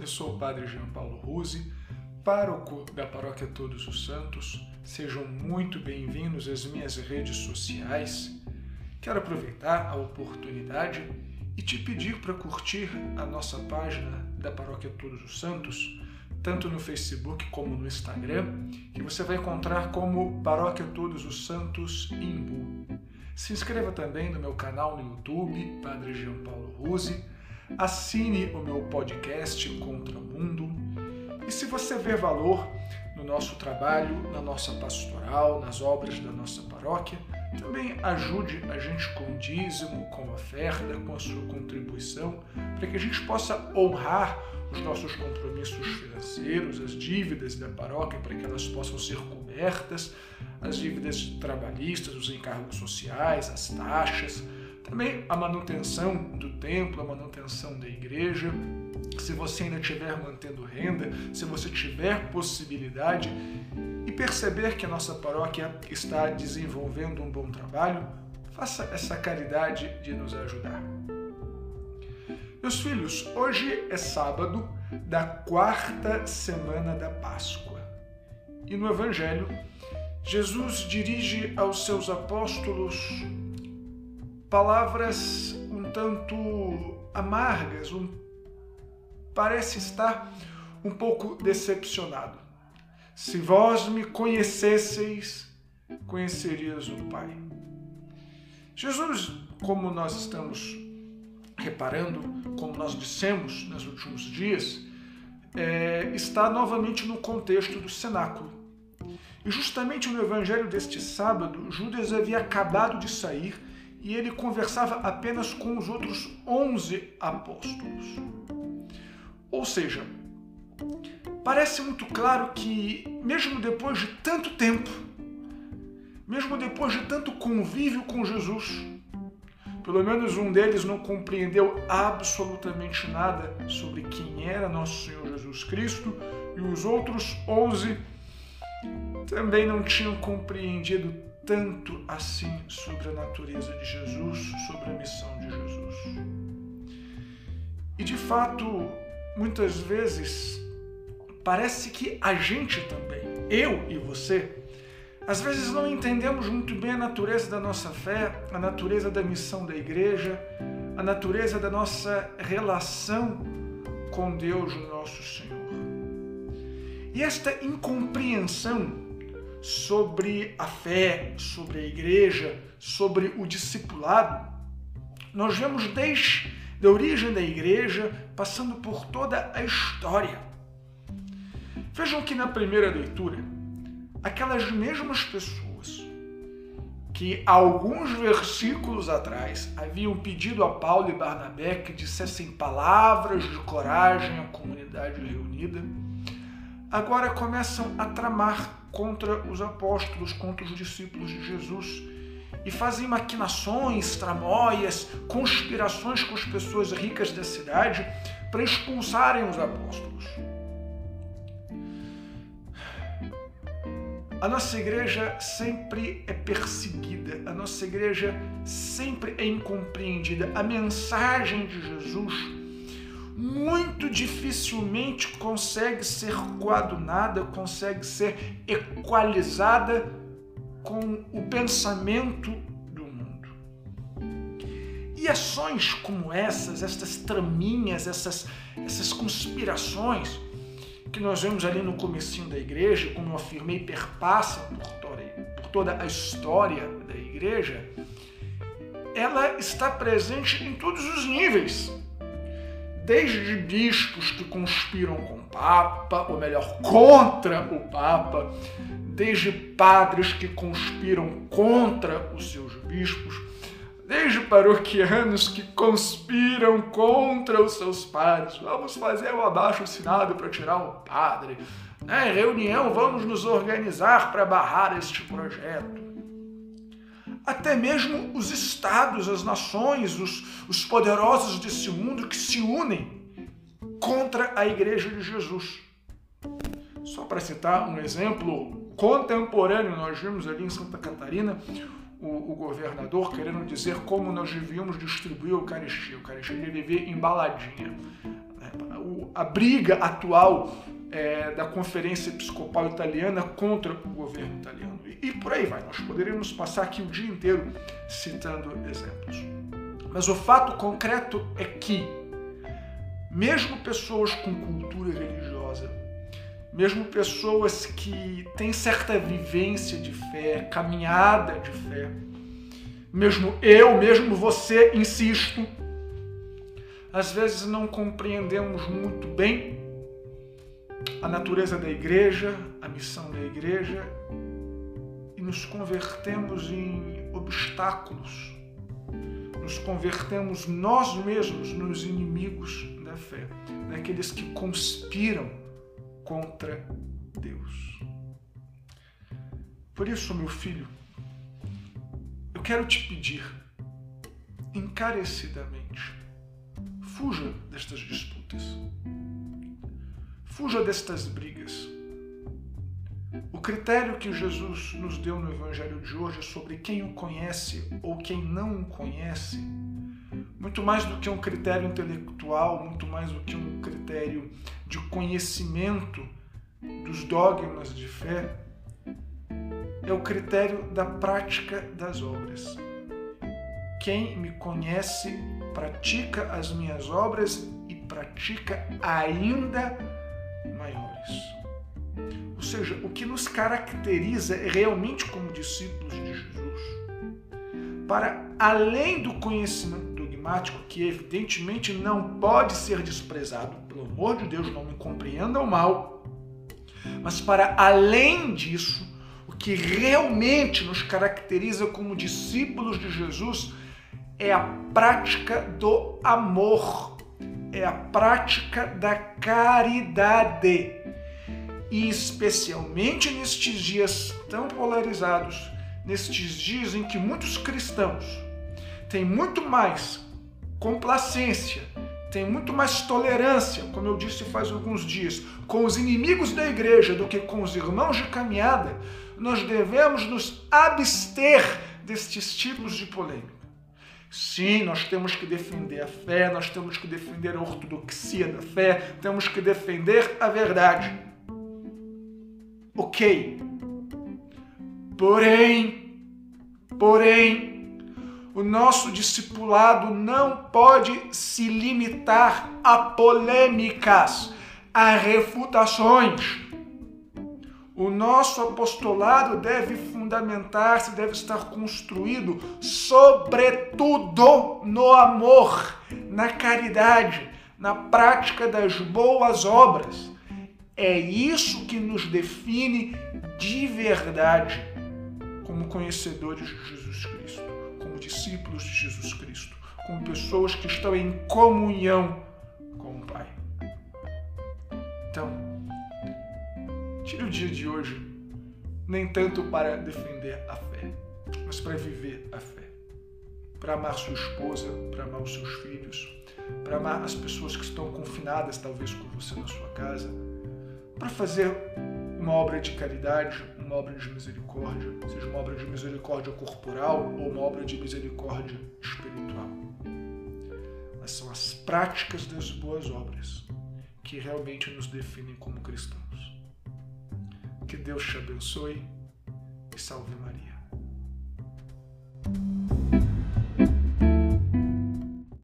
eu sou o Padre Jean Paulo Ruse, pároco da Paróquia Todos os Santos. Sejam muito bem-vindos às minhas redes sociais. Quero aproveitar a oportunidade e te pedir para curtir a nossa página da Paróquia Todos os Santos, tanto no Facebook como no Instagram, que você vai encontrar como Paróquia Todos os Santos Imbu. Se inscreva também no meu canal no YouTube, Padre Jean Paulo Ruse assine o meu podcast Contra o Mundo. E se você vê valor no nosso trabalho, na nossa pastoral, nas obras da nossa paróquia, também ajude a gente com o dízimo, com a oferta, com a sua contribuição, para que a gente possa honrar os nossos compromissos financeiros, as dívidas da paróquia, para que elas possam ser cobertas, as dívidas trabalhistas, os encargos sociais, as taxas também a manutenção do templo, a manutenção da igreja. Se você ainda estiver mantendo renda, se você tiver possibilidade e perceber que a nossa paróquia está desenvolvendo um bom trabalho, faça essa caridade de nos ajudar. Meus filhos, hoje é sábado da quarta semana da Páscoa. E no Evangelho, Jesus dirige aos seus apóstolos palavras um tanto amargas, um, parece estar um pouco decepcionado. Se vós me conhecesseis, conhecerias o Pai. Jesus, como nós estamos reparando, como nós dissemos nos últimos dias, é, está novamente no contexto do cenáculo. E justamente no evangelho deste sábado, Judas havia acabado de sair e ele conversava apenas com os outros onze apóstolos. Ou seja, parece muito claro que, mesmo depois de tanto tempo, mesmo depois de tanto convívio com Jesus, pelo menos um deles não compreendeu absolutamente nada sobre quem era nosso Senhor Jesus Cristo e os outros onze também não tinham compreendido tanto assim sobre a natureza de Jesus, sobre a missão de Jesus. E de fato, muitas vezes, parece que a gente também, eu e você, às vezes não entendemos muito bem a natureza da nossa fé, a natureza da missão da igreja, a natureza da nossa relação com Deus, nosso Senhor. E esta incompreensão sobre a fé, sobre a igreja, sobre o discipulado, nós vemos desde a origem da igreja, passando por toda a história. Vejam que na primeira leitura, aquelas mesmas pessoas que alguns versículos atrás haviam pedido a Paulo e Barnabé que dissessem palavras de coragem à comunidade reunida, agora começam a tramar contra os apóstolos, contra os discípulos de Jesus. E fazem maquinações, tramóias, conspirações com as pessoas ricas da cidade para expulsarem os apóstolos. A nossa igreja sempre é perseguida, a nossa igreja sempre é incompreendida. A mensagem de Jesus muito dificilmente consegue ser coadunada, consegue ser equalizada com o pensamento do mundo. E ações como essas, estas traminhas, essas, essas conspirações que nós vemos ali no comecinho da igreja, como eu afirmei, perpassa por toda, por toda a história da igreja, ela está presente em todos os níveis desde bispos que conspiram com o Papa, ou melhor, contra o Papa, desde padres que conspiram contra os seus bispos, desde paroquianos que conspiram contra os seus padres. Vamos fazer o abaixo assinado para tirar o padre. Né? Reunião, vamos nos organizar para barrar este projeto até mesmo os estados, as nações, os, os poderosos desse mundo que se unem contra a Igreja de Jesus. Só para citar um exemplo contemporâneo, nós vimos ali em Santa Catarina o, o, governador querendo dizer como nós devíamos distribuir a Eucaristia. A Eucaristia devia viver embaladinha. A briga atual é, da Conferência Episcopal Italiana contra o governo italiano. E, e por aí vai, nós poderíamos passar aqui o dia inteiro citando exemplos. Mas o fato concreto é que, mesmo pessoas com cultura religiosa, mesmo pessoas que têm certa vivência de fé, caminhada de fé, mesmo eu, mesmo você, insisto, às vezes não compreendemos muito bem a natureza da igreja, a missão da igreja e nos convertemos em obstáculos. Nos convertemos nós mesmos nos inimigos da fé, naqueles que conspiram contra Deus. Por isso, meu filho, eu quero te pedir encarecidamente Fuja destas disputas. Fuja destas brigas. O critério que Jesus nos deu no Evangelho de hoje sobre quem o conhece ou quem não o conhece, muito mais do que um critério intelectual, muito mais do que um critério de conhecimento dos dogmas de fé, é o critério da prática das obras. Quem me conhece pratica as minhas obras e pratica ainda maiores. Ou seja, o que nos caracteriza realmente como discípulos de Jesus, para além do conhecimento dogmático, que evidentemente não pode ser desprezado, pelo amor de Deus, não me compreendam mal, mas para além disso, o que realmente nos caracteriza como discípulos de Jesus é a prática do amor, é a prática da caridade. E especialmente nestes dias tão polarizados, nestes dias em que muitos cristãos têm muito mais complacência, têm muito mais tolerância, como eu disse faz alguns dias, com os inimigos da igreja do que com os irmãos de caminhada, nós devemos nos abster destes tipos de polêmica. Sim, nós temos que defender a fé, nós temos que defender a ortodoxia da fé, temos que defender a verdade. Ok. Porém, porém, o nosso discipulado não pode se limitar a polêmicas, a refutações o nosso apostolado deve fundamentar-se, deve estar construído, sobretudo, no amor, na caridade, na prática das boas obras. É isso que nos define de verdade como conhecedores de Jesus Cristo, como discípulos de Jesus Cristo, como pessoas que estão em comunhão com o Pai. Então, Tire o dia de hoje, nem tanto para defender a fé, mas para viver a fé. Para amar sua esposa, para amar os seus filhos, para amar as pessoas que estão confinadas, talvez com você na sua casa, para fazer uma obra de caridade, uma obra de misericórdia, seja uma obra de misericórdia corporal ou uma obra de misericórdia espiritual. Mas são as práticas das boas obras que realmente nos definem como cristãos. Que Deus te abençoe e salve Maria.